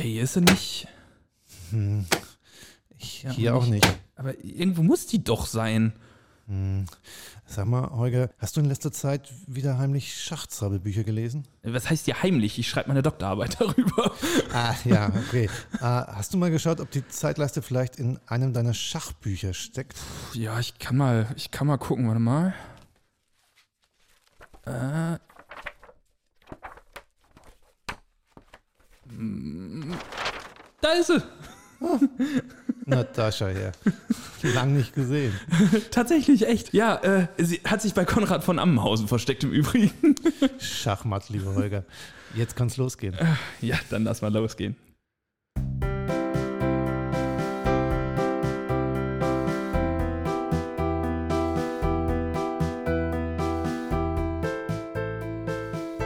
Okay, hier ist sie nicht. Hm. Ich, ja, Hier auch nicht. Aber irgendwo muss die doch sein. Hm. Sag mal, Holger, hast du in letzter Zeit wieder heimlich Schachzauberbücher gelesen? Was heißt hier heimlich? Ich schreibe meine Doktorarbeit darüber. Ah, ja, okay. äh, hast du mal geschaut, ob die Zeitleiste vielleicht in einem deiner Schachbücher steckt? Ja, ich kann mal, ich kann mal gucken, warte mal. Äh. Da ist sie. Natascha, ja. Lang nicht gesehen. Tatsächlich, echt. Ja, äh, sie hat sich bei Konrad von Ammenhausen versteckt im Übrigen. Schachmatt, lieber Holger. Jetzt kann's losgehen. Ja, dann lass mal losgehen.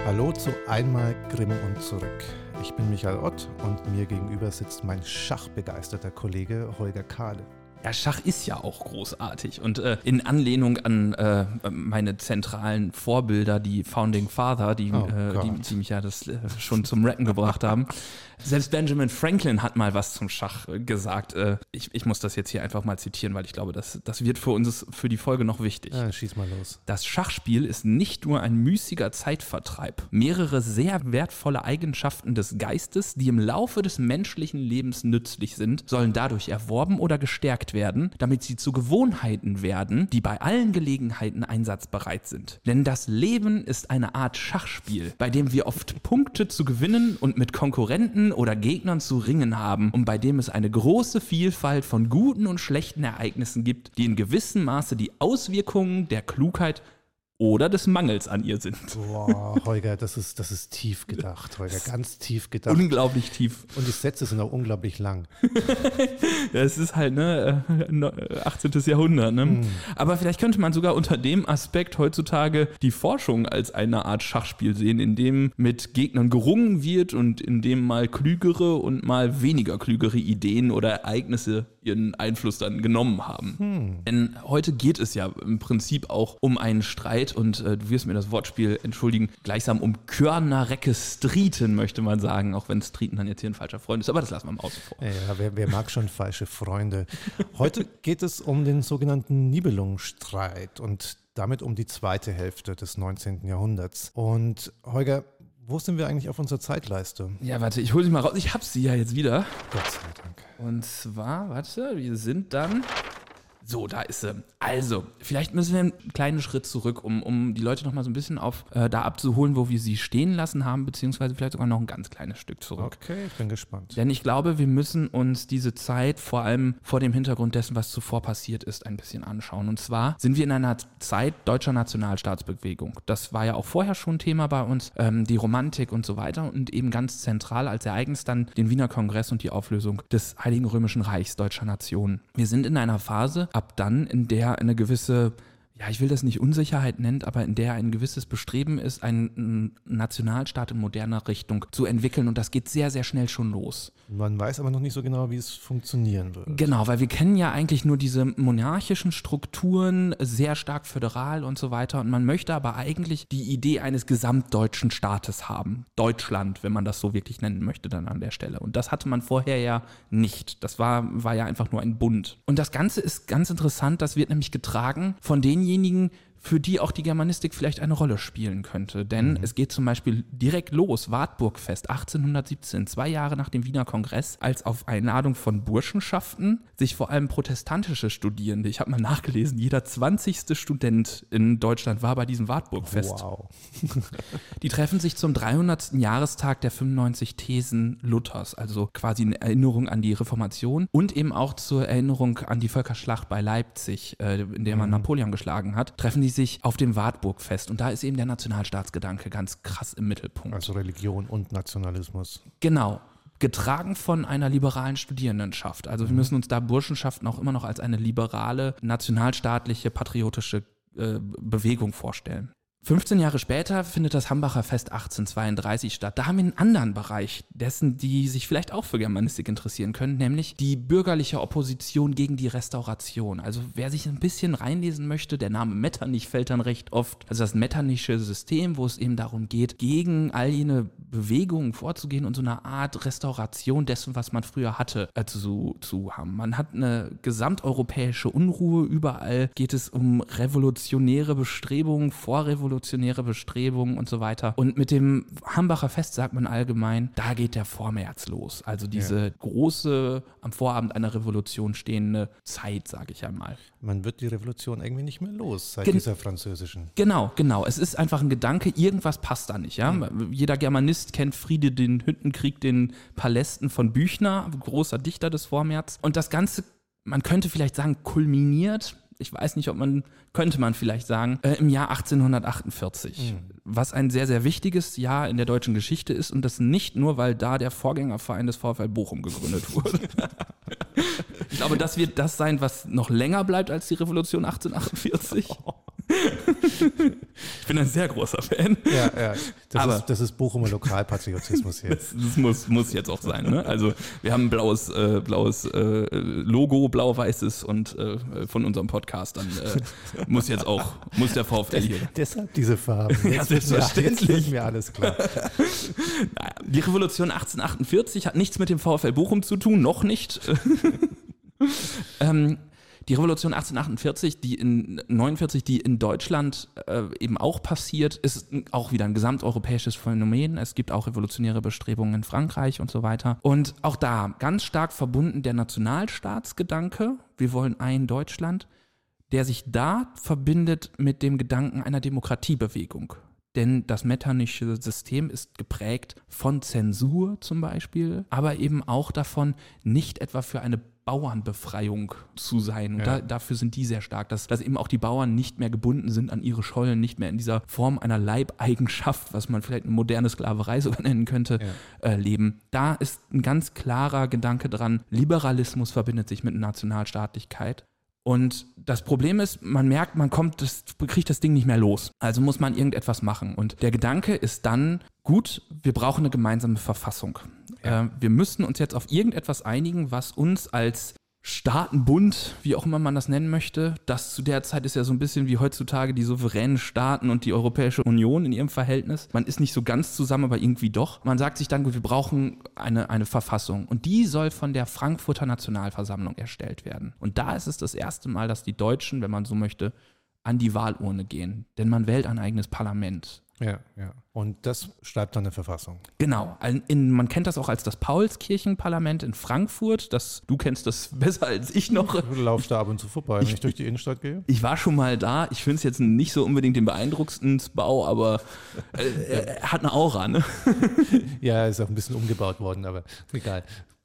Hallo zu Einmal Grimm und zurück. Ich bin Michael Ott und mir gegenüber sitzt mein schachbegeisterter Kollege Holger Kahle. Ja, Schach ist ja auch großartig. Und äh, in Anlehnung an äh, meine zentralen Vorbilder, die Founding Father, die, Oh äh, die, die mich ja das äh, schon zum Rappen gebracht haben. Selbst Benjamin Franklin hat mal was zum Schach äh, gesagt. Äh, ich, ich muss das jetzt hier einfach mal zitieren, weil ich glaube, das, das wird für uns für die Folge noch wichtig. Ah, schieß mal los. Das Schachspiel ist nicht nur ein müßiger Zeitvertreib. Mehrere sehr wertvolle Eigenschaften des Geistes, die im Laufe des menschlichen Lebens nützlich sind, sollen dadurch erworben oder gestärkt werden, damit sie zu Gewohnheiten werden, die bei allen Gelegenheiten einsatzbereit sind. Denn das Leben ist eine Art Schachspiel, bei dem wir oft Punkte zu gewinnen und mit Konkurrenten oder Gegnern zu ringen haben und bei dem es eine große Vielfalt von guten und schlechten Ereignissen gibt, die in gewissem Maße die Auswirkungen der Klugheit oder des Mangels an ihr sind. Boah, Holger, das ist, das ist tief gedacht, Holger, ganz tief gedacht. Unglaublich tief. Und die Sätze sind auch unglaublich lang. Ja, es ist halt, ne, äh, no- äh, 18. Jahrhundert, ne? Aber vielleicht könnte man sogar unter dem Aspekt heutzutage die Forschung als eine Art Schachspiel sehen, in dem mit Gegnern gerungen wird und in dem mal klügere und mal weniger klügere Ideen oder Ereignisse ihren Einfluss dann genommen haben. Denn heute geht es ja im Prinzip auch um einen Streit und äh, du wirst mir das Wortspiel entschuldigen, gleichsam um Körnerrecke Streeten, möchte man sagen, auch wenn Streeten dann jetzt hier ein falscher Freund ist, aber das lassen wir mal außen vor. Ja, wer, wer mag schon falsche Freunde? Heute geht es um den sogenannten Nibelungenstreit und damit um die zweite Hälfte des 19. Jahrhunderts. Und Holger, wo sind wir eigentlich auf unserer Zeitleiste? Ja, warte, ich hole sie mal raus. Ich hab sie ja jetzt wieder. Gott sei Dank. Und zwar, warte, wir sind dann. So, da ist sie. Also, vielleicht müssen wir einen kleinen Schritt zurück, um, um die Leute noch mal so ein bisschen auf äh, da abzuholen, wo wir sie stehen lassen haben, beziehungsweise vielleicht sogar noch ein ganz kleines Stück zurück. Okay, ich bin gespannt. Denn ich glaube, wir müssen uns diese Zeit vor allem vor dem Hintergrund dessen, was zuvor passiert ist, ein bisschen anschauen. Und zwar sind wir in einer Zeit deutscher Nationalstaatsbewegung. Das war ja auch vorher schon Thema bei uns, ähm, die Romantik und so weiter und eben ganz zentral als Ereignis dann den Wiener Kongress und die Auflösung des Heiligen Römischen Reichs deutscher Nationen. Wir sind in einer Phase ab dann, in der eine gewisse ja, ich will das nicht Unsicherheit nennt, aber in der ein gewisses Bestreben ist, einen Nationalstaat in moderner Richtung zu entwickeln und das geht sehr, sehr schnell schon los. Man weiß aber noch nicht so genau, wie es funktionieren wird. Genau, weil wir kennen ja eigentlich nur diese monarchischen Strukturen, sehr stark föderal und so weiter und man möchte aber eigentlich die Idee eines gesamtdeutschen Staates haben. Deutschland, wenn man das so wirklich nennen möchte dann an der Stelle. Und das hatte man vorher ja nicht. Das war, war ja einfach nur ein Bund. Und das Ganze ist ganz interessant, das wird nämlich getragen von denjenigen, für die auch die Germanistik vielleicht eine Rolle spielen könnte. Denn es geht zum Beispiel direkt los, Wartburgfest 1817, zwei Jahre nach dem Wiener Kongress, als auf Einladung von Burschenschaften sich vor allem protestantische Studierende, ich habe mal nachgelesen, jeder 20. Student in Deutschland war bei diesem Wartburgfest. Wow. Die treffen sich zum 300. Jahrestag der 95 Thesen Luthers, also quasi in Erinnerung an die Reformation und eben auch zur Erinnerung an die Völkerschlacht bei Leipzig, äh, in der man Napoleon geschlagen hat, treffen die sich auf dem Wartburgfest. Und da ist eben der Nationalstaatsgedanke ganz krass im Mittelpunkt. Also Religion und Nationalismus. Genau. Getragen von einer liberalen Studierendenschaft. Also wir müssen uns da Burschenschaften auch immer noch als eine liberale, nationalstaatliche, patriotische äh, Bewegung vorstellen. 15 Jahre später findet das Hambacher Fest 1832 statt. Da haben wir einen anderen Bereich dessen, die sich vielleicht auch für Germanistik interessieren können, nämlich die bürgerliche Opposition gegen die Restauration. Also wer sich ein bisschen reinlesen möchte, der Name Metternich fällt dann recht oft. Also das Metternichische System, wo es eben darum geht, gegen all jene Bewegungen vorzugehen und so eine Art Restauration dessen, was man früher hatte, äh, zu, zu haben. Man hat eine gesamteuropäische Unruhe. Überall geht es um revolutionäre Bestrebungen, vorrevolutionäre revolutionäre Bestrebungen und so weiter. Und mit dem Hambacher Fest sagt man allgemein, da geht der Vormärz los. Also diese ja. große, am Vorabend einer Revolution stehende Zeit, sage ich einmal. Man wird die Revolution irgendwie nicht mehr los seit Gen dieser französischen. Genau, genau. Es ist einfach ein Gedanke, irgendwas passt da nicht. Ja? Mhm. Jeder Germanist kennt Friede den Hüttenkrieg, den Palästen von Büchner, großer Dichter des Vormärz. Und das Ganze man könnte vielleicht sagen, kulminiert ich weiß nicht, ob man, könnte man vielleicht sagen, äh, im Jahr 1848. Mhm. Was ein sehr, sehr wichtiges Jahr in der deutschen Geschichte ist und das nicht nur, weil da der Vorgängerverein des VfL Bochum gegründet wurde. ich glaube, das wird das sein, was noch länger bleibt als die Revolution 1848. ich bin ein sehr großer Fan. Ja, ja. Das, Aber ist, das ist Bochumer Lokalpatriotismus hier. Das, das, muss, muss jetzt auch sein. Ne? Also wir haben ein blaues, äh, blaues äh, Logo, blau-weißes und äh, von unserem Podcast. Dann äh, muss jetzt auch, muss der VfL hier. Deshalb diese Farben. Jetzt ja, selbstverständlich. Jetzt ist mir alles klar. naja, die Revolution 1848 hat nichts mit dem VfL Bochum zu tun, noch nicht. ähm, die Revolution 1848, die in 49, die in Deutschland äh, eben auch passiert, ist auch wieder ein gesamteuropäisches Phänomen. Es gibt auch revolutionäre Bestrebungen in Frankreich und so weiter. Und auch da ganz stark verbunden der Nationalstaatsgedanke. Wir wollen ein Deutschland, der sich da verbindet mit dem Gedanken einer Demokratiebewegung. Denn das metternische System ist geprägt von Zensur zum Beispiel, aber eben auch davon, nicht etwa für eine Bauernbefreiung zu sein. Und ja. da, dafür sind die sehr stark, dass, dass eben auch die Bauern nicht mehr gebunden sind an ihre Schollen, nicht mehr in dieser Form einer Leibeigenschaft, was man vielleicht eine moderne Sklaverei sogar nennen könnte, ja. äh, leben. Da ist ein ganz klarer Gedanke dran, Liberalismus verbindet sich mit Nationalstaatlichkeit. Und das Problem ist, man merkt, man kommt, das, kriegt das Ding nicht mehr los. Also muss man irgendetwas machen. Und der Gedanke ist dann, gut, wir brauchen eine gemeinsame Verfassung. Ja. Äh, wir müssen uns jetzt auf irgendetwas einigen, was uns als Staatenbund, wie auch immer man das nennen möchte, das zu der Zeit ist ja so ein bisschen wie heutzutage die souveränen Staaten und die Europäische Union in ihrem Verhältnis. Man ist nicht so ganz zusammen, aber irgendwie doch. Man sagt sich dann, gut, wir brauchen eine, eine Verfassung und die soll von der Frankfurter Nationalversammlung erstellt werden. Und da ist es das erste Mal, dass die Deutschen, wenn man so möchte, an die Wahlurne gehen. Denn man wählt ein eigenes Parlament. Ja, ja. Und das schreibt dann eine Verfassung. Genau. In, man kennt das auch als das Paulskirchenparlament in Frankfurt. Das, du kennst das besser als ich noch. Du laufst da ab und zu vorbei, wenn ich, ich durch die Innenstadt gehe. Ich war schon mal da. Ich finde es jetzt nicht so unbedingt den beeindruckendsten Bau, aber äh, er hat eine Aura, ne? ja, ist auch ein bisschen umgebaut worden, aber egal.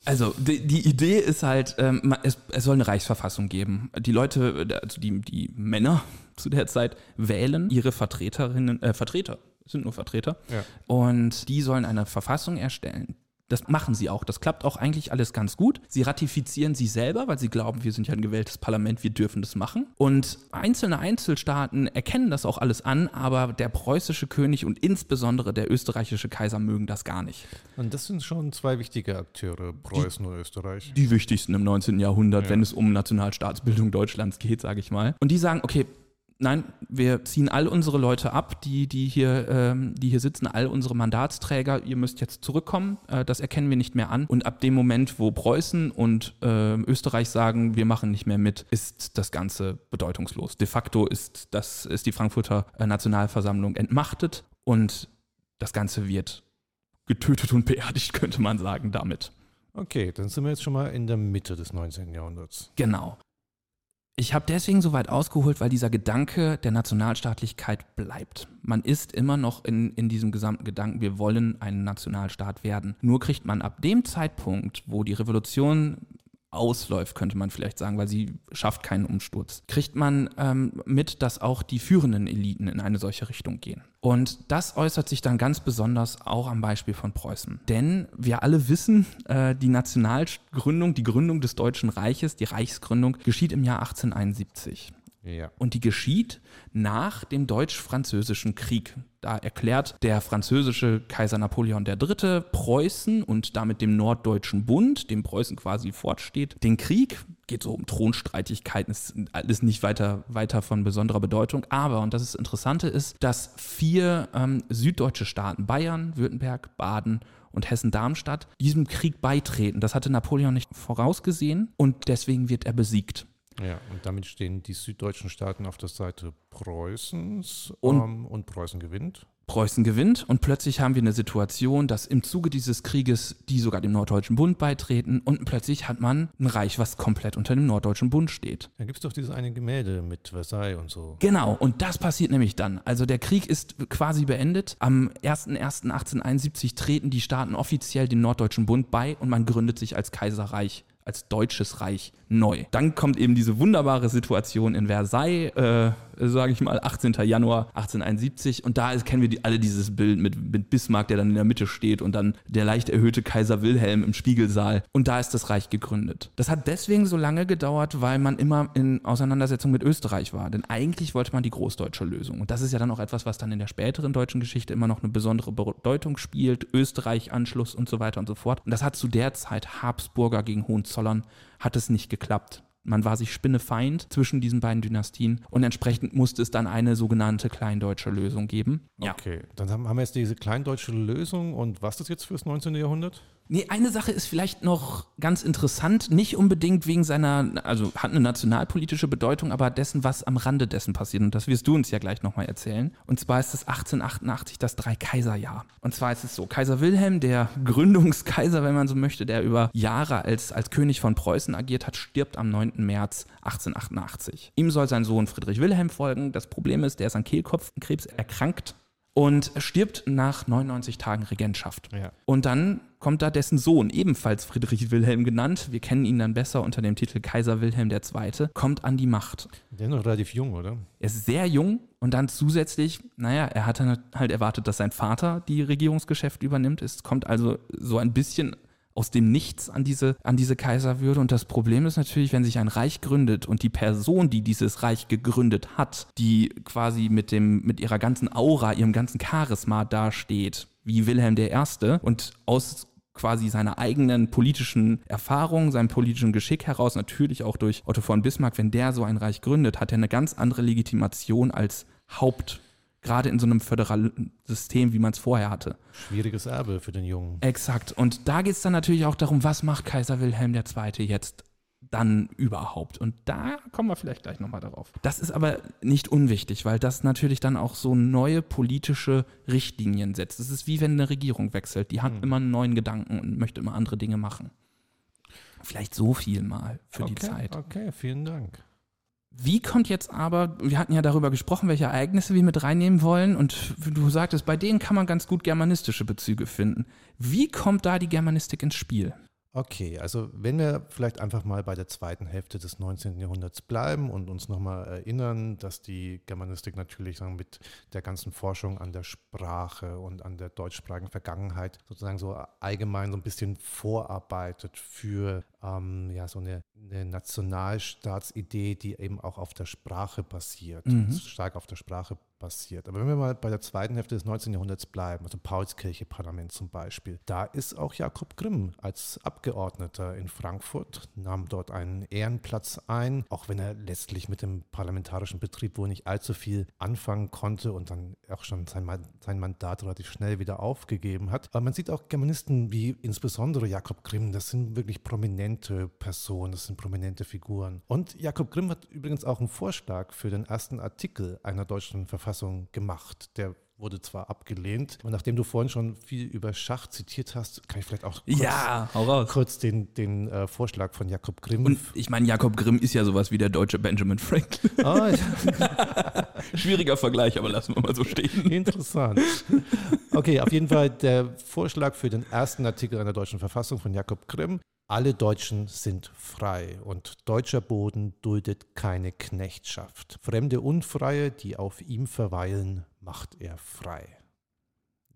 Also die, die, Idee ist halt, ähm, es, es, soll eine Reichsverfassung geben. Die Leute, also die, die Männer zu der Zeit wählen ihre Vertreterinnen, äh, Vertreter, sind nur Vertreter, ja. und die sollen eine Verfassung erstellen. Das machen sie auch. Das klappt auch eigentlich alles ganz gut. Sie ratifizieren sie selber, weil sie glauben, wir sind ja ein gewähltes Parlament, wir dürfen das machen. Und einzelne Einzelstaaten erkennen das auch alles an, aber der preußische König und insbesondere der österreichische Kaiser mögen das gar nicht. Und das sind schon zwei wichtige Akteure, Preußen die, und Österreich. Die wichtigsten im 19. Jahrhundert, ja. wenn es um Nationalstaatsbildung Deutschlands geht, sage ich mal. Und die sagen, okay, nein, wir ziehen all unsere Leute ab, die, die, hier, ähm, die hier sitzen, all unsere Mandatsträger, ihr müsst jetzt zurückkommen, äh, das erkennen wir nicht mehr an. Und ab dem Moment, wo Preußen und äh, Österreich sagen, wir machen nicht mehr mit, ist das Ganze bedeutungslos. De facto ist, das, ist die Frankfurter äh, Nationalversammlung entmachtet und das Ganze wird getötet und beerdigt, könnte man sagen, damit. Okay, dann sind wir jetzt schon mal in der Mitte des 19. Jahrhunderts. Genau. Ich habe deswegen so weit ausgeholt, weil dieser Gedanke der Nationalstaatlichkeit bleibt. Man ist immer noch in, in diesem gesamten Gedanken, wir wollen ein Nationalstaat werden. Nur kriegt man ab dem Zeitpunkt, wo die Revolution ausläuft, könnte man vielleicht sagen, weil sie schafft keinen Umsturz, kriegt man ähm, mit, dass auch die führenden Eliten in eine solche Richtung gehen. Und das äußert sich dann ganz besonders auch am Beispiel von Preußen. Denn wir alle wissen, äh, die Nationalgründung, die Gründung des Deutschen Reiches, die Reichsgründung, geschieht im Jahr 1871. Ja. Und die geschieht nach dem Deutsch-Französischen Krieg. Da erklärt der französische Kaiser Napoleon III. Preußen und damit dem Norddeutschen Bund, dem Preußen quasi fortsteht, den Krieg. Geht so um Thronstreitigkeiten, ist alles nicht weiter, weiter von besonderer Bedeutung. Aber, und das ist Interessante ist, dass vier ähm, süddeutsche Staaten, Bayern, Württemberg, Baden und Hessen-Darmstadt, diesem Krieg beitreten. Das hatte Napoleon nicht vorausgesehen und deswegen wird er besiegt. Ja, und damit stehen die süddeutschen Staaten auf der Seite Preußens Und- ähm, und Preußen gewinnt. Preußen gewinnt und plötzlich haben wir eine Situation, dass im Zuge dieses Krieges die sogar dem Norddeutschen Bund beitreten und plötzlich hat man ein Reich, was komplett unter dem Norddeutschen Bund steht. Da gibt es doch dieses eine Gemälde mit Versailles und so. Genau, und das passiert nämlich dann. Also der Krieg ist quasi beendet. Am 01.01.1871 treten die Staaten offiziell dem Norddeutschen Bund bei und man gründet sich als Kaiserreich, als Deutsches Reich neu. Dann kommt eben diese wunderbare Situation in Versailles, äh, sage ich mal, 18. Januar 1871. Und da kennen wir die, alle dieses Bild mit, mit Bismarck, der dann in der Mitte steht und dann der leicht erhöhte Kaiser Wilhelm im Spiegelsaal. Und da ist das Reich gegründet. Das hat deswegen so lange gedauert, weil man immer in Auseinandersetzung mit Österreich war. Denn eigentlich wollte man die großdeutsche Lösung. Und das ist ja dann auch etwas, was dann in der späteren deutschen Geschichte immer noch eine besondere Bedeutung spielt. Österreich, Anschluss und so weiter und so fort. Und das hat zu der Zeit Habsburger gegen Hohenzollern hat es nicht geklappt. Man war sich spinnefeind zwischen diesen beiden Dynastien und entsprechend musste es dann eine sogenannte kleindeutsche Lösung geben. Okay, dann haben haben wir jetzt diese kleindeutsche Lösung und was ist das jetzt fürs 19. Jahrhundert? Nee, eine Sache ist vielleicht noch ganz interessant, nicht unbedingt wegen seiner, also hat eine nationalpolitische Bedeutung, aber dessen, was am Rande dessen passiert. Und das wirst du uns ja gleich nochmal erzählen. Und zwar ist es 1888 das Dreikaiserjahr. Und zwar ist es so, Kaiser Wilhelm, der Gründungskaiser, wenn man so möchte, der über Jahre als, als König von Preußen agiert hat, stirbt am 9. März 1888. Ihm soll sein Sohn Friedrich Wilhelm folgen. Das Problem ist, der ist an Kehlkopfkrebs erkrankt und stirbt nach 99 Tagen Regentschaft. Ja. Und dann kommt da dessen Sohn, ebenfalls Friedrich Wilhelm genannt, wir kennen ihn dann besser unter dem Titel Kaiser Wilhelm II., kommt an die Macht. Der ist noch relativ jung, oder? Er ist sehr jung und dann zusätzlich, naja, er hat dann halt erwartet, dass sein Vater die Regierungsgeschäfte übernimmt. Es kommt also so ein bisschen aus dem Nichts an diese, an diese Kaiserwürde. Und das Problem ist natürlich, wenn sich ein Reich gründet und die Person, die dieses Reich gegründet hat, die quasi mit, dem, mit ihrer ganzen Aura, ihrem ganzen Charisma dasteht, wie Wilhelm I. und aus quasi seiner eigenen politischen Erfahrung, seinem politischen Geschick heraus, natürlich auch durch Otto von Bismarck, wenn der so ein Reich gründet, hat er eine ganz andere Legitimation als Haupt, gerade in so einem föderalen System, wie man es vorher hatte. Schwieriges Erbe für den Jungen. Exakt. Und da geht es dann natürlich auch darum, was macht Kaiser Wilhelm II. jetzt dann überhaupt? Und da kommen wir vielleicht gleich nochmal darauf. Das ist aber nicht unwichtig, weil das natürlich dann auch so neue politische Richtlinien setzt. Es ist wie wenn eine Regierung wechselt. Die hat immer einen neuen Gedanken und möchte immer andere Dinge machen. Vielleicht so viel mal für die okay, Zeit. Okay, vielen Dank. Wie kommt jetzt aber, wir hatten ja darüber gesprochen, welche Ereignisse wir mit reinnehmen wollen und du sagtest, bei denen kann man ganz gut germanistische Bezüge finden. Wie kommt da die Germanistik ins Spiel? Okay, also wenn wir vielleicht einfach mal bei der zweiten Hälfte des 19. Jahrhunderts bleiben und uns nochmal erinnern, dass die Germanistik natürlich sagen, mit der ganzen Forschung an der Sprache und an der deutschsprachigen Vergangenheit sozusagen so allgemein so ein bisschen vorarbeitet für ähm, ja, so eine, eine Nationalstaatsidee, die eben auch auf der Sprache basiert, Mhm. stark auf der Sprache basiert. Aber wenn wir mal bei der zweiten Hälfte des 19. Jahrhunderts bleiben, also Paulskirche Parlament zum Beispiel, da ist auch Jakob Grimm als Abgeordneter in Frankfurt, nahm dort einen Ehrenplatz ein, auch wenn er letztlich mit dem parlamentarischen Betrieb wohl nicht allzu viel anfangen konnte und dann auch schon sein, sein Mandat relativ schnell wieder aufgegeben hat. Aber man sieht auch Germanisten wie insbesondere Jakob Grimm, das sind wirklich prominente Personen, das sind prominente Figuren. Und Jakob Grimm hat übrigens auch einen Vorschlag für den ersten Artikel einer deutschen Verfassung gemacht. Der wurde zwar abgelehnt, aber nachdem du vorhin schon viel über Schach zitiert hast, kann ich vielleicht auch kurz, raus. kurz den, den äh, Vorschlag von Jakob Grimm. Und ich meine, Jakob Grimm ist ja sowas wie der deutsche Benjamin Franklin. Ja. Schwieriger Vergleich, aber lassen wir mal so stehen. Interessant. Okay, auf jeden Fall der Vorschlag für den ersten Artikel einer deutschen Verfassung von Jakob Grimm. Alle Deutschen sind frei und deutscher Boden duldet keine Knechtschaft. Fremde Unfreie, die auf ihm verweilen, macht er frei.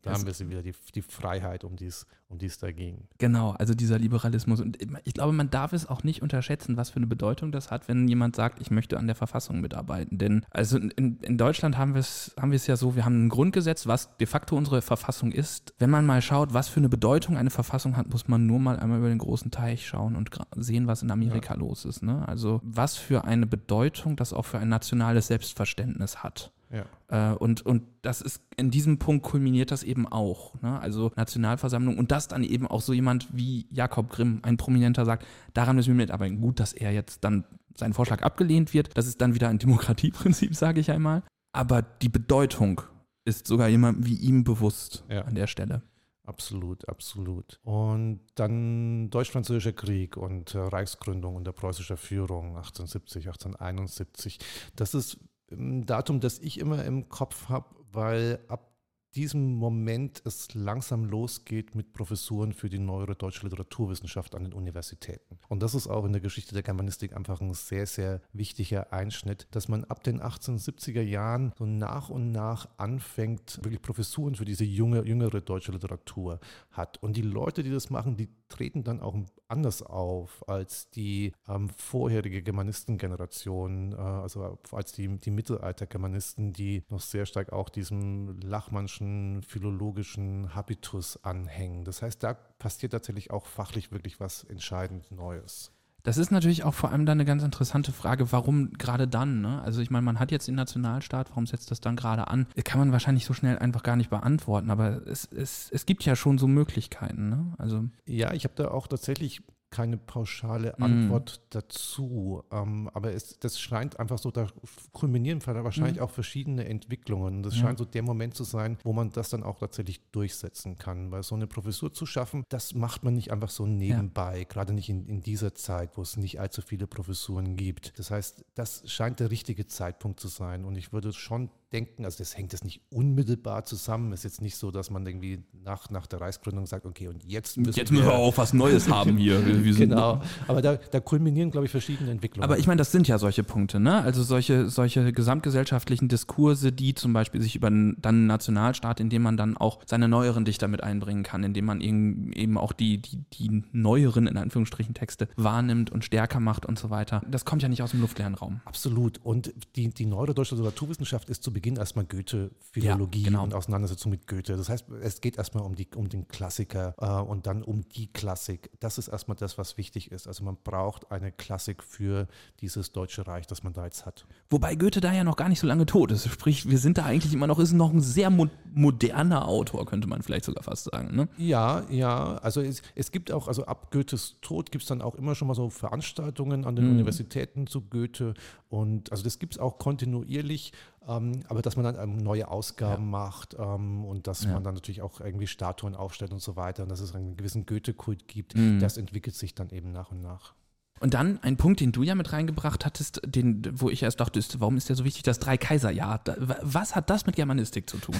Da Das- haben wir sie wieder, die, die Freiheit, um die um es da ging. Genau, also dieser Liberalismus. Und ich glaube, man darf es auch nicht unterschätzen, was für eine Bedeutung das hat, wenn jemand sagt, ich möchte an der Verfassung mitarbeiten. Denn also in, in Deutschland haben wir es haben ja so, wir haben ein Grundgesetz, was de facto unsere Verfassung ist. Wenn man mal schaut, was für eine Bedeutung eine Verfassung hat, muss man nur mal einmal über den großen Teich schauen und sehen, was in Amerika ja. los ist. Ne? Also was für eine Bedeutung das auch für ein nationales Selbstverständnis hat. Ja. Äh, und, und das ist, in diesem Punkt kulminiert das eben auch. Ne? Also Nationalversammlung und das dann eben auch so jemand wie Jakob Grimm, ein Prominenter, sagt, daran müssen wir mitarbeiten. Gut, dass er jetzt dann sein Vorschlag abgelehnt wird. Das ist dann wieder ein Demokratieprinzip, sage ich einmal. Aber die Bedeutung ist sogar jemand wie ihm bewusst ja. an der Stelle. Absolut, absolut. Und dann Deutsch-Französischer Krieg und äh, Reichsgründung unter preußischer Führung 1870, 1871. Das ist ein Datum, das ich immer im Kopf habe, weil ab diesem Moment es langsam losgeht mit Professuren für die neuere deutsche Literaturwissenschaft an den Universitäten. Und das ist auch in der Geschichte der Germanistik einfach ein sehr, sehr wichtiger Einschnitt, dass man ab den 1870er Jahren so nach und nach anfängt, wirklich Professuren für diese junge, jüngere deutsche Literatur hat. Und die Leute, die das machen, die treten dann auch anders auf als die ähm, vorherige Germanistengeneration, äh, also als die, die Mittelalter-Germanisten, die noch sehr stark auch diesem Lachmannschen philologischen Habitus anhängen. Das heißt, da passiert tatsächlich auch fachlich wirklich was entscheidend Neues. Das ist natürlich auch vor allem dann eine ganz interessante Frage, warum gerade dann? Ne? Also ich meine, man hat jetzt den Nationalstaat, warum setzt das dann gerade an? Kann man wahrscheinlich so schnell einfach gar nicht beantworten, aber es, es, es gibt ja schon so Möglichkeiten. Ne? Also ja, ich habe da auch tatsächlich keine pauschale mhm. Antwort mm. dazu. Ähm, aber es, das scheint einfach so, da kulminieren wahrscheinlich mm. auch verschiedene Entwicklungen. Das ja. scheint so der Moment zu sein, wo man das dann auch tatsächlich durchsetzen kann. Weil so eine Professur zu schaffen, das macht man nicht einfach so nebenbei, ja. gerade nicht in, in dieser Zeit, wo es nicht allzu viele Professuren gibt. Das heißt, das scheint der richtige Zeitpunkt zu sein. Und ich würde schon denken, also das hängt das nicht unmittelbar zusammen. Es ist jetzt nicht so, dass man irgendwie nach, nach der Reichsgründung sagt, okay, und jetzt müssen, jetzt müssen wir, wir auch was Neues haben hier. genau, aber da, da kulminieren, glaube ich, verschiedene Entwicklungen. Aber ich meine, das sind ja solche Punkte, ne? Also solche, solche gesamtgesellschaftlichen Diskurse, die zum Beispiel sich über dann einen Nationalstaat, in dem man dann auch seine neueren Dichter mit einbringen kann, indem man eben auch die, die, die neueren, in Anführungsstrichen, Texte wahrnimmt und stärker macht und so weiter. Das kommt ja nicht aus dem luftleeren Raum. Absolut. Und die, die neuere deutsche Literaturwissenschaft ist zu Beginn Beginn erstmal Goethe-Philologie ja, genau. und Auseinandersetzung mit Goethe. Das heißt, es geht erstmal um, die, um den Klassiker äh, und dann um die Klassik. Das ist erstmal das, was wichtig ist. Also man braucht eine Klassik für dieses Deutsche Reich, das man da jetzt hat. Wobei Goethe da ja noch gar nicht so lange tot ist. Sprich, wir sind da eigentlich immer noch, ist noch ein sehr mo moderner Autor, könnte man vielleicht sogar fast sagen. Ne? Ja, ja. Also es, es gibt auch, also ab Goethes Tod gibt es dann auch immer schon mal so Veranstaltungen an den mhm. Universitäten zu Goethe. Und also das gibt es auch kontinuierlich. Ähm, aber dass man dann ähm, neue Ausgaben ja. macht ähm, und dass ja. man dann natürlich auch irgendwie Statuen aufstellt und so weiter und dass es einen gewissen Goethe-Kult gibt, mhm. das entwickelt sich dann eben nach und nach. Und dann ein Punkt, den du ja mit reingebracht hattest, den, wo ich erst dachte, warum ist der so wichtig, das Drei-Kaiser-Jahr? Was hat das mit Germanistik zu tun?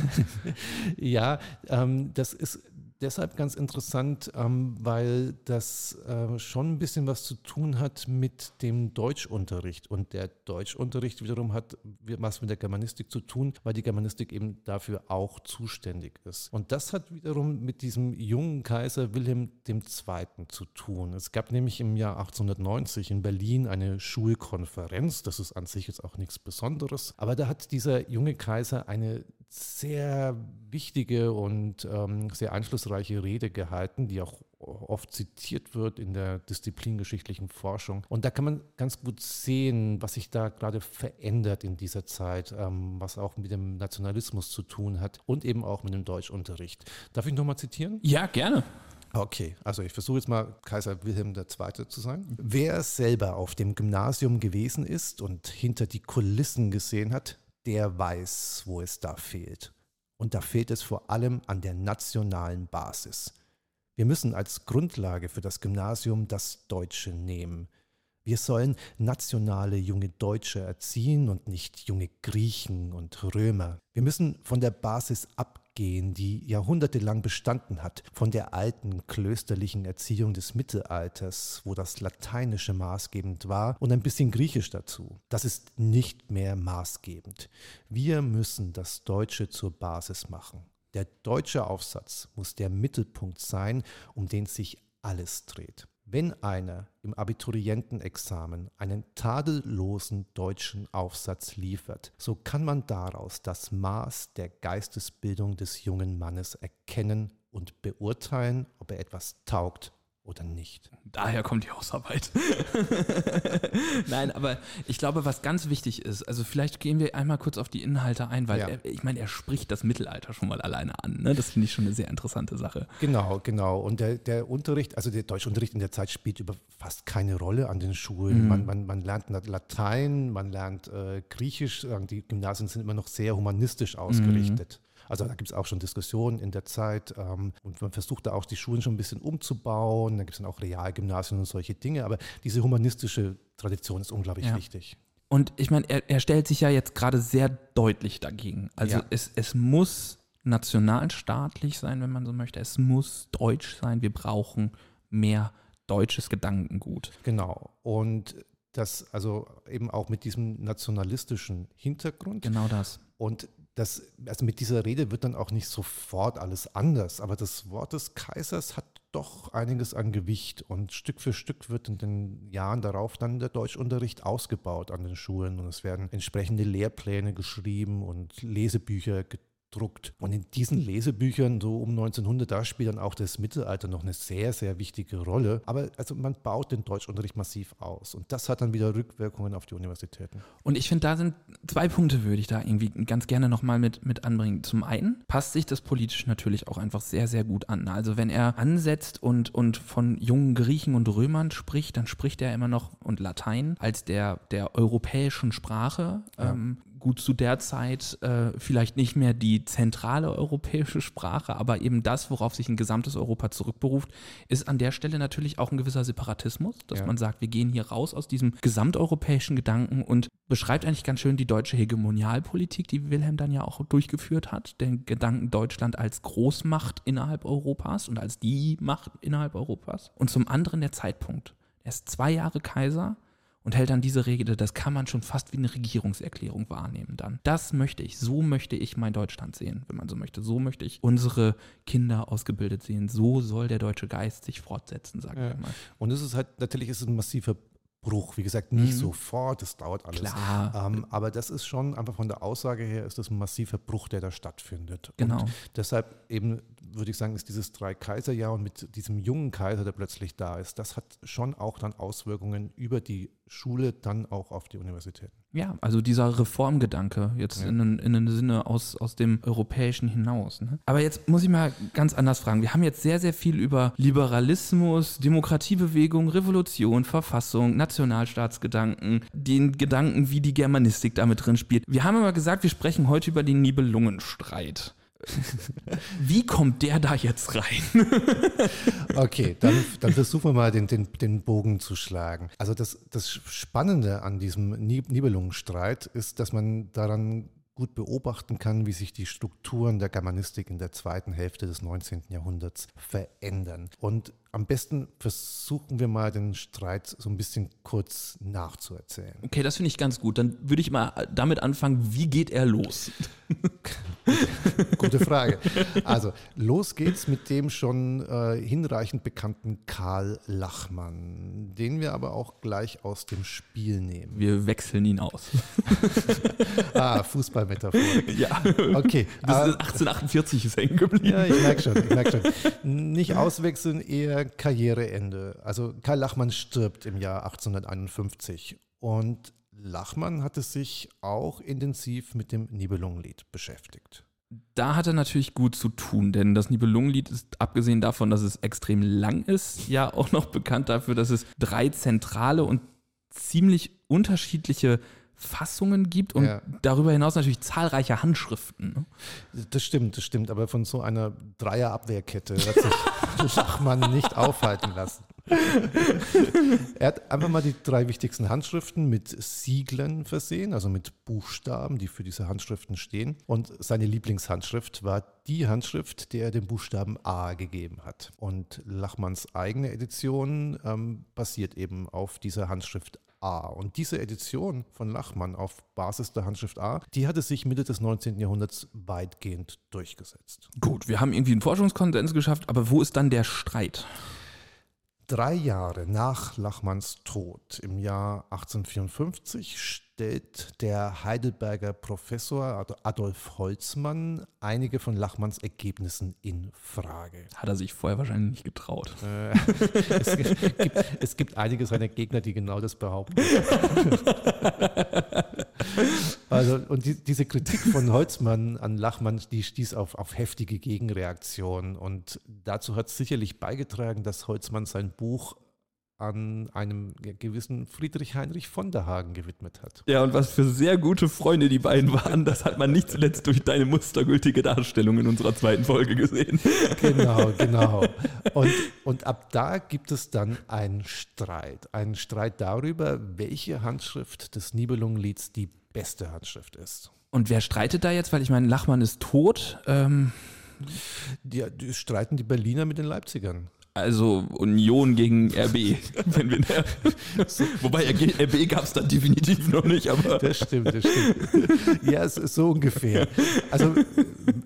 ja, ähm, das ist deshalb ganz interessant, ähm, weil das äh, schon ein bisschen was zu tun hat mit dem Deutschunterricht. Und der Deutschunterricht wiederum hat was mit der Germanistik zu tun, weil die Germanistik eben dafür auch zuständig ist. Und das hat wiederum mit diesem jungen Kaiser Wilhelm II. zu tun. Es gab nämlich im Jahr 1890 in Berlin eine Schulkonferenz. Das ist an sich jetzt auch nichts Besonderes. Aber da hat dieser junge Kaiser eine sehr wichtige und ähm, sehr einflussreiche Rede gehalten, die auch oft zitiert wird in der disziplingeschichtlichen Forschung. Und da kann man ganz gut sehen, was sich da gerade verändert in dieser Zeit, ähm, was auch mit dem Nationalismus zu tun hat und eben auch mit dem Deutschunterricht. Darf ich nochmal zitieren? Ja, gerne. Okay, also ich versuche jetzt mal Kaiser Wilhelm II. zu sein. Wer selber auf dem Gymnasium gewesen ist und hinter die Kulissen gesehen hat, der weiß, wo es da fehlt. Und da fehlt es vor allem an der nationalen Basis. Wir müssen als Grundlage für das Gymnasium das Deutsche nehmen. Wir sollen nationale junge Deutsche erziehen und nicht junge Griechen und Römer. Wir müssen von der Basis ab weggehen, die jahrhundertelang bestanden hat, von der alten klösterlichen Erziehung des Mittelalters, wo das Lateinische maßgebend war und ein bisschen Griechisch dazu. Das ist nicht mehr maßgebend. Wir müssen das Deutsche zur Basis machen. Der deutsche Aufsatz muss der Mittelpunkt sein, um den sich alles dreht. Wenn einer im Abiturientenexamen einen tadellosen deutschen Aufsatz liefert, so kann man daraus das Maß der Geistesbildung des jungen Mannes erkennen und beurteilen, ob er etwas taugt oder nicht. Daher kommt die Hausarbeit. Nein, aber ich glaube, was ganz wichtig ist, also vielleicht gehen wir einmal kurz auf die Inhalte ein, weil Ja. er, ich meine, er spricht das Mittelalter schon mal alleine an. Ne? Das finde ich schon eine sehr interessante Sache. Genau, genau. Und der, der Unterricht, also der Deutschunterricht in der Zeit spielt über fast keine Rolle an den Schulen. Mhm. Man, man, man lernt Lat- Latein, man lernt äh, Griechisch. Äh, Die Gymnasien sind immer noch sehr humanistisch ausgerichtet. Also da gibt es auch schon Diskussionen in der Zeit ähm, und man versucht da auch die Schulen schon ein bisschen umzubauen. Da gibt es dann auch Realgymnasien und solche Dinge. Aber diese humanistische Tradition ist unglaublich Ja. wichtig. Und ich meine, er, er stellt sich ja jetzt gerade sehr deutlich dagegen. Also Ja. es, es muss nationalstaatlich sein, wenn man so möchte. Es muss deutsch sein. Wir brauchen mehr deutsches Gedankengut. Genau. Und das also eben auch mit diesem nationalistischen Hintergrund. Genau das. Und das, also mit dieser Rede wird dann auch nicht sofort alles anders, aber das Wort des Kaisers hat doch einiges an Gewicht und Stück für Stück wird in den Jahren darauf dann der Deutschunterricht ausgebaut an den Schulen und es werden entsprechende Lehrpläne geschrieben und Lesebücher gedruckt. Und in diesen Lesebüchern, so um 1900, da spielt dann auch das Mittelalter noch eine sehr, sehr wichtige Rolle. Aber also man baut den Deutschunterricht massiv aus und das hat dann wieder Rückwirkungen auf die Universitäten. Und ich finde, da sind zwei Punkte, würde ich da irgendwie ganz gerne nochmal mit, mit anbringen. Zum einen passt sich das politisch natürlich auch einfach sehr, sehr gut an. Also wenn er ansetzt und, und von jungen Griechen und Römern spricht, dann spricht er immer noch und Latein als der, der europäischen Sprache. Ja. Ähm, gut zu der Zeit äh, vielleicht nicht mehr die zentrale europäische Sprache, aber eben das, worauf sich ein gesamtes Europa zurückberuft, ist an der Stelle natürlich auch ein gewisser Separatismus, dass Ja. man sagt, wir gehen hier raus aus diesem gesamteuropäischen Gedanken und beschreibt eigentlich ganz schön die deutsche Hegemonialpolitik, die Wilhelm dann ja auch durchgeführt hat, den Gedanken Deutschland als Großmacht innerhalb Europas und als die Macht innerhalb Europas. Und zum anderen der Zeitpunkt. Er ist zwei Jahre Kaiser und hält dann diese Rede, das kann man schon fast wie eine Regierungserklärung wahrnehmen dann. Das möchte ich, so möchte ich mein Deutschland sehen, wenn man so möchte. So möchte ich unsere Kinder ausgebildet sehen. So soll der deutsche Geist sich fortsetzen, sagen Ja. wir mal. Und es ist halt, natürlich ist es ein massiver Bruch. Wie gesagt, nicht Mhm. sofort, das dauert alles. Klar. Ähm, aber das ist schon einfach von der Aussage her, ist das ein massiver Bruch, der da stattfindet. Genau. Und deshalb eben, würde ich sagen, ist dieses Drei-Kaiser-Jahr und mit diesem jungen Kaiser, der plötzlich da ist, das hat schon auch dann Auswirkungen über die Schule, dann auch auf die Universitäten. Ja, also dieser Reformgedanke, jetzt Ja. in, in, in einem Sinne aus, aus dem Europäischen hinaus. Ne? Aber jetzt muss ich mal ganz anders fragen. Wir haben jetzt sehr, sehr viel über Liberalismus, Demokratiebewegung, Revolution, Verfassung, Nationalstaatsgedanken, den Gedanken, wie die Germanistik damit drin spielt. Wir haben aber gesagt, wir sprechen heute über den Nibelungenstreit. Wie kommt der da jetzt rein? Okay, dann, dann versuchen wir mal den, den, den Bogen zu schlagen. Also das, das Spannende an diesem Nib- Nibelungenstreit ist, dass man daran gut beobachten kann, wie sich die Strukturen der Germanistik in der zweiten Hälfte des 19. Jahrhunderts verändern. Und am besten versuchen wir mal den Streit so ein bisschen kurz nachzuerzählen. Okay, das finde ich ganz gut. Dann würde ich mal damit anfangen, wie geht er los? Gute Frage. Also, los geht's mit dem schon äh, hinreichend bekannten Karl Lachmann, den wir aber auch gleich aus dem Spiel nehmen. Wir wechseln ihn aus. Ah, Fußballmetaphorik. Ja. Okay. Das äh, ist 1848 ist hängen geblieben. ja, ich merke schon, ich merk schon. Nicht auswechseln, eher Karriereende. Also Karl Lachmann stirbt im Jahr 1851 und Lachmann hatte sich auch intensiv mit dem Nibelungenlied beschäftigt. Da hat er natürlich gut zu tun, denn das Nibelungenlied ist, abgesehen davon, dass es extrem lang ist, ja auch noch bekannt dafür, dass es drei zentrale und ziemlich unterschiedliche Fassungen gibt und Ja. darüber hinaus natürlich zahlreiche Handschriften. ne? Das stimmt, das stimmt, aber von so einer Dreierabwehrkette hat sich Lachmann nicht aufhalten lassen. er hat einfach mal die drei wichtigsten Handschriften mit Siegeln versehen, also mit Buchstaben, die für diese Handschriften stehen. Und seine Lieblingshandschrift war die Handschrift, der er den Buchstaben A gegeben hat. Und Lachmanns eigene Edition ähm, basiert eben auf dieser Handschrift A. Und diese Edition von Lachmann auf Basis der Handschrift A, die hatte sich Mitte des 19. Jahrhunderts weitgehend durchgesetzt. Gut, wir haben irgendwie einen Forschungskonsens geschafft, aber wo ist dann der Streit? Drei Jahre nach Lachmanns Tod im Jahr 1854 stellt der Heidelberger Professor Adolf Holzmann einige von Lachmanns Ergebnissen in Frage. Hat er sich vorher wahrscheinlich nicht getraut. Äh, es, gibt, es, gibt, einige seiner Gegner, die genau das behaupten. also, und die, diese Kritik von Holzmann an Lachmann, die stieß auf, auf heftige Gegenreaktionen. Und dazu hat es sicherlich beigetragen, dass Holzmann sein Buch an einem gewissen Friedrich Heinrich von der Hagen gewidmet hat. Ja, und was für sehr gute Freunde die beiden waren, das hat man nicht zuletzt durch deine mustergültige Darstellung in unserer zweiten Folge gesehen. Genau, genau. Und, und ab da gibt es dann einen Streit. Einen Streit darüber, welche Handschrift des Nibelungenlieds die beste Handschrift ist. Und wer streitet da jetzt? Weil ich meine, Lachmann ist tot. Ähm die, die streiten die Berliner mit den Leipzigern. Also Union gegen RB. wenn wir, wobei RB gab es da definitiv noch nicht, aber. Das stimmt, das stimmt. Ja, es ist so ungefähr. Also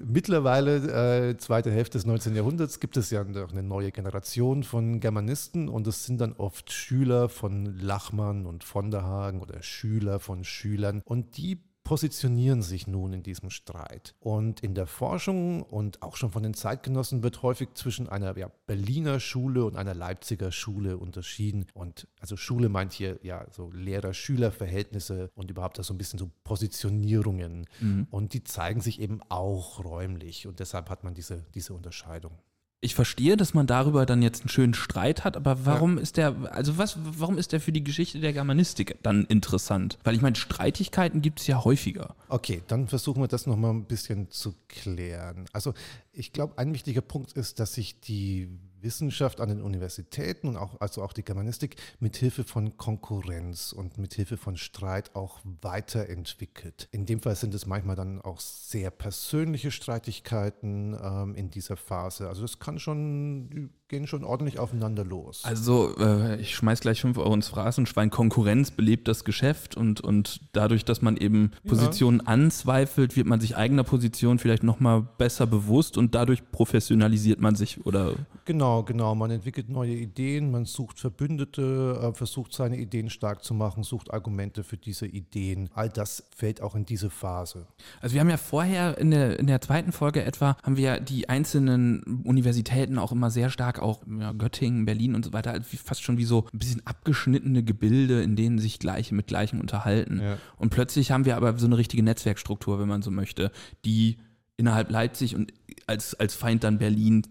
mittlerweile, äh, zweite Hälfte des 19. Jahrhunderts, gibt es ja noch eine neue Generation von Germanisten und es sind dann oft Schüler von Lachmann und von der Hagen oder Schüler von Schülern und die positionieren sich nun in diesem Streit. Und in der Forschung und auch schon von den Zeitgenossen wird häufig zwischen einer ja, Berliner Schule und einer Leipziger Schule unterschieden. Und also Schule meint hier ja so Lehrer-Schüler-Verhältnisse und überhaupt so ein bisschen so Positionierungen. Mhm. Und die zeigen sich eben auch räumlich. Und deshalb hat man diese, diese Unterscheidung ich verstehe, dass man darüber dann jetzt einen schönen Streit hat, aber warum ja. ist der, also was, warum ist der für die Geschichte der Germanistik dann interessant? Weil ich meine, Streitigkeiten gibt es ja häufiger. Okay, dann versuchen wir das nochmal ein bisschen zu klären. Also ich glaube, ein wichtiger Punkt ist, dass sich die Wissenschaft an den Universitäten und auch, also auch die Germanistik mit Hilfe von Konkurrenz und mit Hilfe von Streit auch weiterentwickelt. In dem Fall sind es manchmal dann auch sehr persönliche Streitigkeiten ähm, in dieser Phase. Also das kann schon gehen schon ordentlich aufeinander los. Also äh, ich schmeiß gleich 5 Euro ins Phrasenschwein. Konkurrenz belebt das Geschäft und, und dadurch, dass man eben Positionen ja. anzweifelt, wird man sich eigener Position vielleicht nochmal besser bewusst und dadurch professionalisiert man sich oder? Genau, genau. Man entwickelt neue Ideen, man sucht Verbündete, äh, versucht seine Ideen stark zu machen, sucht Argumente für diese Ideen. All das fällt auch in diese Phase. Also wir haben ja vorher in der, in der zweiten Folge etwa, haben wir die einzelnen Universitäten auch immer sehr stark auch ja, Göttingen, Berlin und so weiter, fast schon wie so ein bisschen abgeschnittene Gebilde, in denen sich Gleiche mit Gleichem unterhalten. Ja. Und plötzlich haben wir aber so eine richtige Netzwerkstruktur, wenn man so möchte, die innerhalb Leipzig und als, als Feind dann Berlin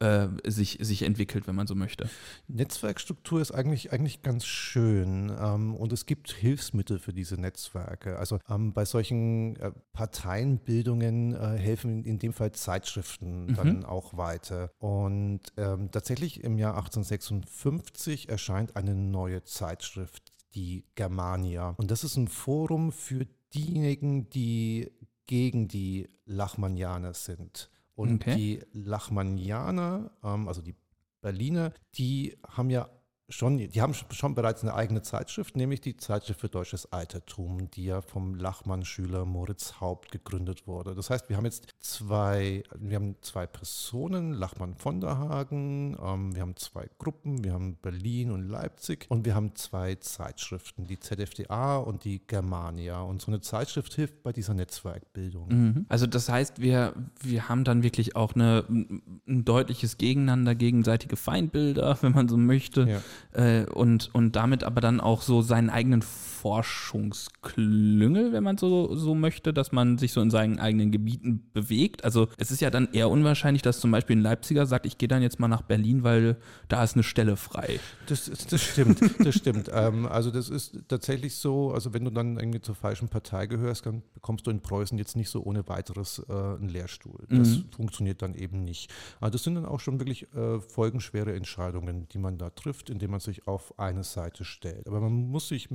äh, sich, sich entwickelt, wenn man so möchte. Netzwerkstruktur ist eigentlich, eigentlich ganz schön ähm, und es gibt Hilfsmittel für diese Netzwerke. Also ähm, bei solchen äh, Parteienbildungen äh, helfen in dem Fall Zeitschriften mhm. dann auch weiter. Und ähm, tatsächlich im Jahr 1856 erscheint eine neue Zeitschrift, die Germania. Und das ist ein Forum für diejenigen, die gegen die Lachmanianer sind. Und okay. die Lachmanianer, ähm, also die Berliner, die haben ja schon, die haben schon bereits eine eigene Zeitschrift, nämlich die Zeitschrift für deutsches Altertum, die ja vom Lachmann-Schüler Moritz Haupt gegründet wurde. Das heißt, wir haben jetzt zwei, wir haben zwei Personen, Lachmann von der Hagen, ähm, wir haben zwei Gruppen, wir haben Berlin und Leipzig und wir haben zwei Zeitschriften, die ZFDA und die Germania. Und so eine Zeitschrift hilft bei dieser Netzwerkbildung. Mhm. Also das heißt, wir, wir haben dann wirklich auch eine, ein deutliches Gegeneinander, gegenseitige Feindbilder, wenn man so möchte. Ja äh, und, und damit aber dann auch so seinen eigenen Forschungsklüngel, wenn man so, so möchte, dass man sich so in seinen eigenen Gebieten bewegt. Also es ist ja dann eher unwahrscheinlich, dass zum Beispiel ein Leipziger sagt, ich gehe dann jetzt mal nach Berlin, weil da ist eine Stelle frei. Das, das stimmt, das stimmt. ähm, also das ist tatsächlich so, also wenn du dann irgendwie zur falschen Partei gehörst, dann bekommst du in Preußen jetzt nicht so ohne weiteres äh, einen Lehrstuhl. Das mhm. funktioniert dann eben nicht. Aber das sind dann auch schon wirklich äh, folgenschwere Entscheidungen, die man da trifft, indem man sich auf eine Seite stellt. Aber man muss sich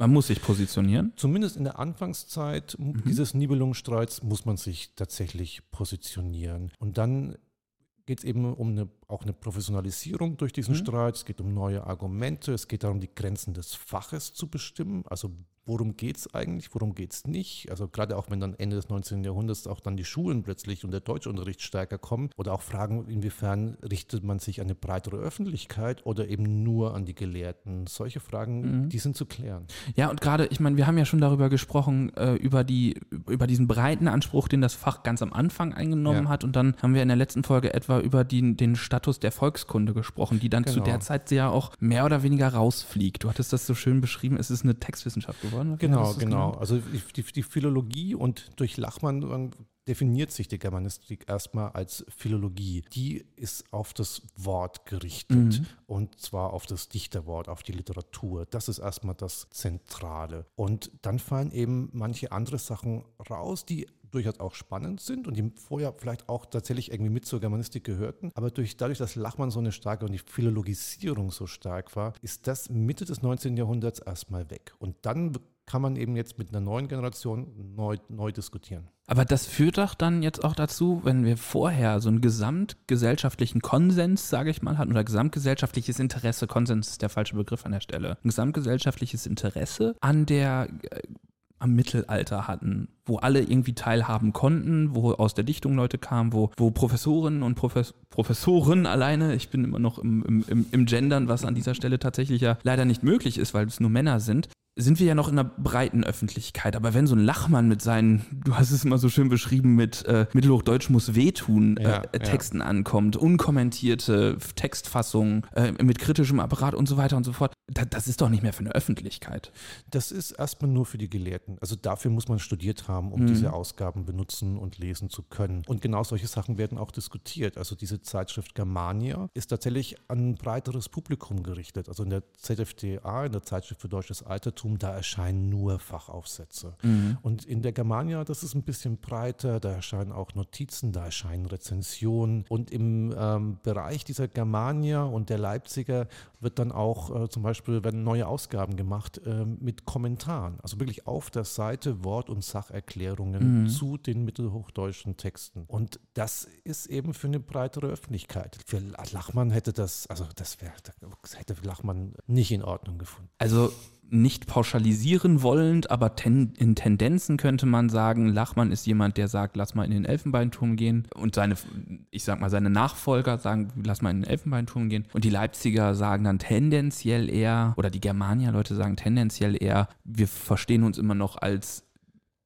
man muss sich positionieren? Zumindest in der Anfangszeit mhm. dieses Nibelungenstreits muss man sich tatsächlich positionieren. Und dann geht es eben um eine, auch eine Professionalisierung durch diesen mhm. Streit. Es geht um neue Argumente. Es geht darum, die Grenzen des Faches zu bestimmen. Also worum geht es eigentlich, worum geht es nicht. Also gerade auch wenn dann Ende des 19. Jahrhunderts auch dann die Schulen plötzlich und der Deutschunterricht stärker kommen oder auch fragen, inwiefern richtet man sich an eine breitere Öffentlichkeit oder eben nur an die Gelehrten. Solche Fragen, mhm. die sind zu klären. Ja, und gerade, ich meine, wir haben ja schon darüber gesprochen, äh, über, die, über diesen breiten Anspruch, den das Fach ganz am Anfang eingenommen ja. hat. Und dann haben wir in der letzten Folge etwa über die, den Status der Volkskunde gesprochen, die dann genau. zu der Zeit ja auch mehr oder weniger rausfliegt. Du hattest das so schön beschrieben, es ist eine Textwissenschaft geworden geworden? Genau, genau. Also die, die, Philologie und durch Lachmann definiert sich die Germanistik erstmal als Philologie. Die ist auf das Wort gerichtet mhm. und zwar auf das Dichterwort, auf die Literatur. Das ist erstmal das Zentrale. Und dann fallen eben manche andere Sachen raus, die durchaus auch spannend sind und die vorher vielleicht auch tatsächlich irgendwie mit zur Germanistik gehörten. Aber durch, dadurch, dass Lachmann so eine starke und die Philologisierung so stark war, ist das Mitte des 19. Jahrhunderts erstmal weg. Und dann kann man eben jetzt mit einer neuen Generation neu, neu diskutieren. Aber das führt doch dann jetzt auch dazu, wenn wir vorher so einen gesamtgesellschaftlichen Konsens, sage ich mal, hatten, oder gesamtgesellschaftliches Interesse, Konsens ist der falsche Begriff an der Stelle, ein gesamtgesellschaftliches Interesse an der äh, am Mittelalter hatten, wo alle irgendwie teilhaben konnten, wo aus der Dichtung Leute kamen, wo, wo Professorinnen und Profes Professoren alleine, ich bin immer noch im, im, im Gendern, was an dieser Stelle tatsächlich ja leider nicht möglich ist, weil es nur Männer sind, sind wir ja noch in einer breiten Öffentlichkeit. Aber wenn so ein Lachmann mit seinen, du hast es immer so schön beschrieben, mit äh, Mittelhochdeutsch muss wehtun, äh, ja, Texten ja. ankommt, unkommentierte Textfassungen äh, mit kritischem Apparat und so weiter und so fort, das ist doch nicht mehr für eine Öffentlichkeit. Das ist erstmal nur für die Gelehrten. Also dafür muss man studiert haben, um mhm. diese Ausgaben benutzen und lesen zu können. Und genau solche Sachen werden auch diskutiert. Also diese Zeitschrift Germania ist tatsächlich an ein breiteres Publikum gerichtet. Also in der ZFDA, in der Zeitschrift für deutsches Altertum, da erscheinen nur Fachaufsätze. Mhm. Und in der Germania, das ist ein bisschen breiter, da erscheinen auch Notizen, da erscheinen Rezensionen. Und im ähm, Bereich dieser Germania und der Leipziger wird dann auch äh, zum Beispiel, werden neue Ausgaben gemacht äh, mit Kommentaren. Also wirklich auf der Seite Wort- und Sacherklärungen mhm. zu den mittelhochdeutschen Texten. Und das ist eben für eine breitere Öffentlichkeit. Für Lachmann hätte das, also das wäre, das hätte Lachmann nicht in Ordnung gefunden. Also nicht pauschalisieren wollend, aber ten, in Tendenzen könnte man sagen, Lachmann ist jemand, der sagt, lass mal in den Elfenbeinturm gehen. Und seine, ich sag mal, seine Nachfolger sagen, lass mal in den Elfenbeinturm gehen. Und die Leipziger sagen dann tendenziell eher, oder die Germania-Leute sagen tendenziell eher, wir verstehen uns immer noch als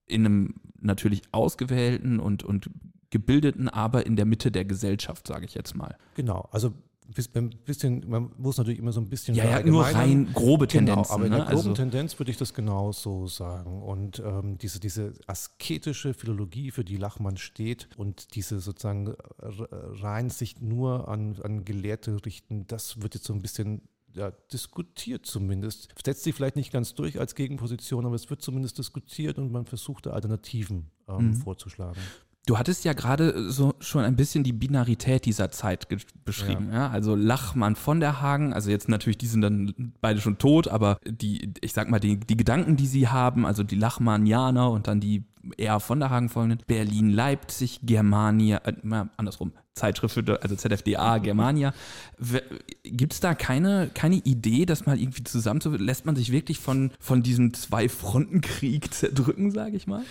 in einem natürlich ausgewählten und, und gebildeten, aber in der Mitte der Gesellschaft, sage ich jetzt mal. Genau, also ein bisschen, man muss natürlich immer so ein bisschen. Ja, ja nur rein grobe Tendenzen. Genau, aber in der ne? groben also, Tendenz würde ich das genauso sagen. Und ähm, diese, diese asketische Philologie, für die Lachmann steht und diese sozusagen rein sich nur an, an Gelehrte richten, das wird jetzt so ein bisschen ja, diskutiert zumindest. Setzt sich vielleicht nicht ganz durch als Gegenposition, aber es wird zumindest diskutiert und man versucht Alternativen ähm, mhm. vorzuschlagen. Du hattest ja gerade so schon ein bisschen die Binarität dieser Zeit beschrieben. Ja. ja. Also Lachmann von der Hagen, also jetzt natürlich, die sind dann beide schon tot, aber die, ich sag mal, die, die Gedanken, die sie haben, also die Lachmannianer und dann die eher von der Hagen folgenden, Berlin, Leipzig, Germania, äh, andersrum, Zeitschrift, für, also ZFDA, Germania. Gibt es da keine, keine Idee, das mal irgendwie zusammenzuführen? Lässt man sich wirklich von, von diesem Zwei-Fronten-Krieg zerdrücken, sage ich mal?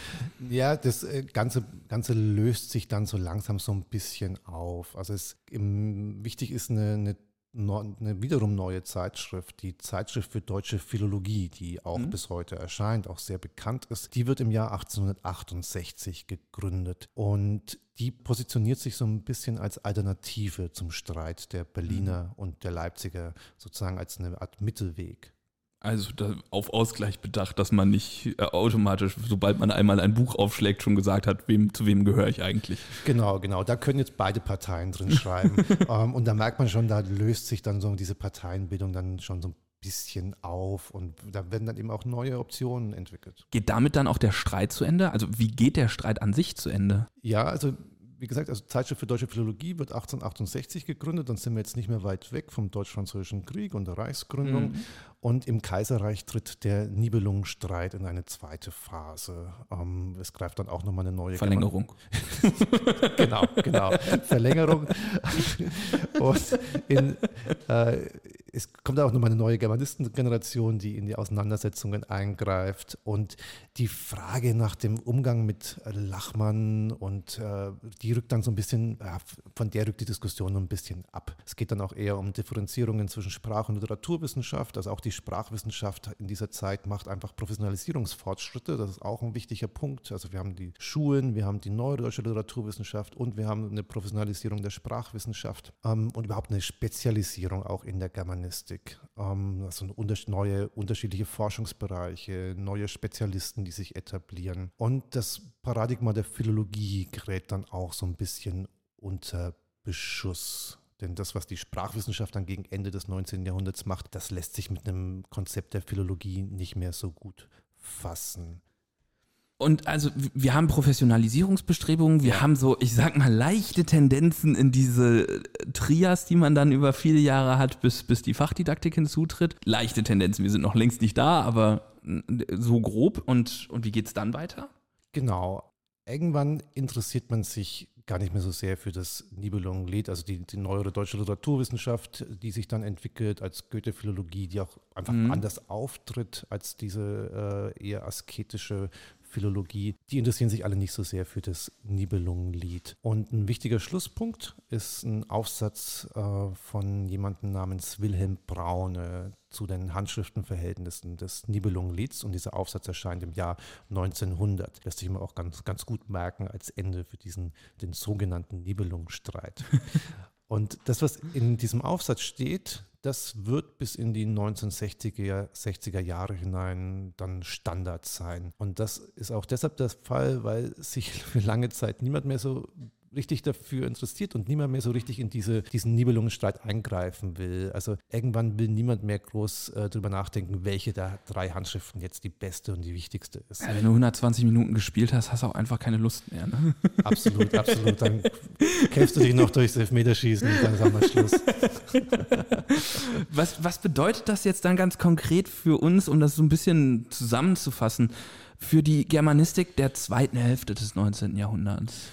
Ja, das äh, Ganze, Ganze löst sich dann so langsam so ein bisschen auf. Also es, im, wichtig ist eine, eine eine wiederum neue Zeitschrift, die Zeitschrift für deutsche Philologie, die auch mhm. bis heute erscheint, auch sehr bekannt ist. Die wird im Jahr 1868 gegründet und die positioniert sich so ein bisschen als Alternative zum Streit der Berliner mhm. und der Leipziger, sozusagen als eine Art Mittelweg. Also auf Ausgleich bedacht, dass man nicht äh, automatisch, sobald man einmal ein Buch aufschlägt, schon gesagt hat, wem, zu wem gehöre ich eigentlich. Genau, genau. Da können jetzt beide Parteien drin schreiben. ähm, und da merkt man schon, da löst sich dann so diese Parteienbildung dann schon so ein bisschen auf und da werden dann eben auch neue Optionen entwickelt. Geht damit dann auch der Streit zu Ende? Also wie geht der Streit an sich zu Ende? Ja, also wie gesagt, also Zeitschrift für deutsche Philologie wird 1868 gegründet, dann sind wir jetzt nicht mehr weit weg vom Deutsch-Französischen Krieg und der Reichsgründung. Mhm. Und im Kaiserreich tritt der Nibelungenstreit in eine zweite Phase. Ähm, es greift dann auch nochmal eine neue Verlängerung. genau, genau. Verlängerung. und in, äh, es kommt auch nochmal eine neue Germanistengeneration, die in die Auseinandersetzungen eingreift. Und die Frage nach dem Umgang mit Lachmann und äh, die rückt dann so ein bisschen, ja, von der rückt die Diskussion ein bisschen ab. Es geht dann auch eher um Differenzierungen zwischen Sprach- und Literaturwissenschaft. Also auch die Sprachwissenschaft in dieser Zeit macht einfach Professionalisierungsfortschritte. Das ist auch ein wichtiger Punkt. Also wir haben die Schulen, wir haben die neudeutsche Literaturwissenschaft und wir haben eine Professionalisierung der Sprachwissenschaft ähm, und überhaupt eine Spezialisierung auch in der Germanistik. Ähm, also neue unterschiedliche Forschungsbereiche, neue Spezialisten die sich etablieren. Und das Paradigma der Philologie gerät dann auch so ein bisschen unter Beschuss. Denn das, was die Sprachwissenschaft dann gegen Ende des 19. Jahrhunderts macht, das lässt sich mit einem Konzept der Philologie nicht mehr so gut fassen. Und also wir haben Professionalisierungsbestrebungen, wir haben so, ich sag mal, leichte Tendenzen in diese äh, Trias, die man dann über viele Jahre hat, bis, bis die Fachdidaktik hinzutritt. Leichte Tendenzen, wir sind noch längst nicht da, aber so grob und, und wie geht es dann weiter? Genau. Irgendwann interessiert man sich gar nicht mehr so sehr für das Nibelungenlied, also die, die neuere deutsche Literaturwissenschaft, die sich dann entwickelt als Goethe-Philologie, die auch einfach mhm. anders auftritt als diese äh, eher asketische Philologie, die interessieren sich alle nicht so sehr für das Nibelungenlied. Und ein wichtiger Schlusspunkt ist ein Aufsatz äh, von jemandem namens Wilhelm Braune zu den Handschriftenverhältnissen des Nibelungenlieds. Und dieser Aufsatz erscheint im Jahr 1900. Lässt sich immer auch ganz, ganz gut merken als Ende für diesen, den sogenannten Nibelungenstreit. Und das, was in diesem Aufsatz steht, das wird bis in die 1960er 60er Jahre hinein dann Standard sein. Und das ist auch deshalb der Fall, weil sich für lange Zeit niemand mehr so richtig dafür interessiert und niemand mehr so richtig in diese, diesen Nibelungenstreit eingreifen will. Also irgendwann will niemand mehr groß äh, drüber nachdenken, welche der drei Handschriften jetzt die beste und die wichtigste ist. Ja, wenn du 120 Minuten gespielt hast, hast du auch einfach keine Lust mehr. Ne? Absolut, absolut. Dann kämpfst du dich noch durchs Elfmeterschießen und dann sagen wir Schluss. Was, was bedeutet das jetzt dann ganz konkret für uns, um das so ein bisschen zusammenzufassen, für die Germanistik der zweiten Hälfte des 19. Jahrhunderts?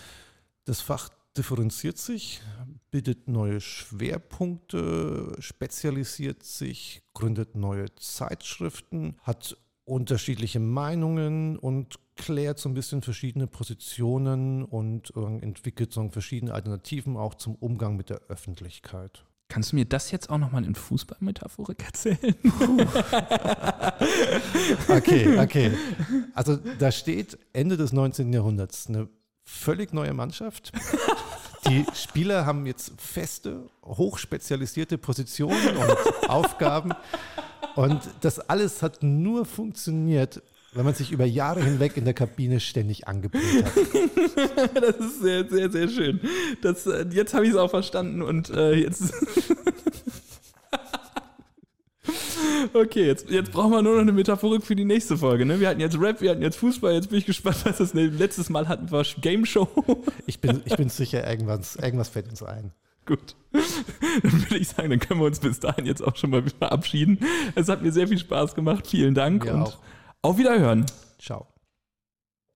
Das Fach differenziert sich, bildet neue Schwerpunkte, spezialisiert sich, gründet neue Zeitschriften, hat unterschiedliche Meinungen und klärt so ein bisschen verschiedene Positionen und äh, entwickelt so verschiedene Alternativen auch zum Umgang mit der Öffentlichkeit. Kannst du mir das jetzt auch nochmal in Fußballmetaphorik erzählen? okay, okay. Also da steht Ende des 19. Jahrhunderts eine völlig neue Mannschaft. Die Spieler haben jetzt feste, hochspezialisierte Positionen und Aufgaben. Und das alles hat nur funktioniert, wenn man sich über Jahre hinweg in der Kabine ständig angebrüllt hat. Das ist sehr, sehr, sehr schön. Das, äh, jetzt habe ich es auch verstanden und äh, jetzt. Okay, jetzt, jetzt brauchen wir nur noch eine Metaphorik für die nächste Folge. Ne? Wir hatten jetzt Rap, wir hatten jetzt Fußball, jetzt bin ich gespannt, was das letztes Mal hatten wir Game Show. Ich bin, ich bin sicher, irgendwas, irgendwas fällt uns ein. Gut. Dann würde ich sagen, dann können wir uns bis dahin jetzt auch schon mal verabschieden. Es hat mir sehr viel Spaß gemacht. Vielen Dank mir und auch. auf Wiederhören. Ciao.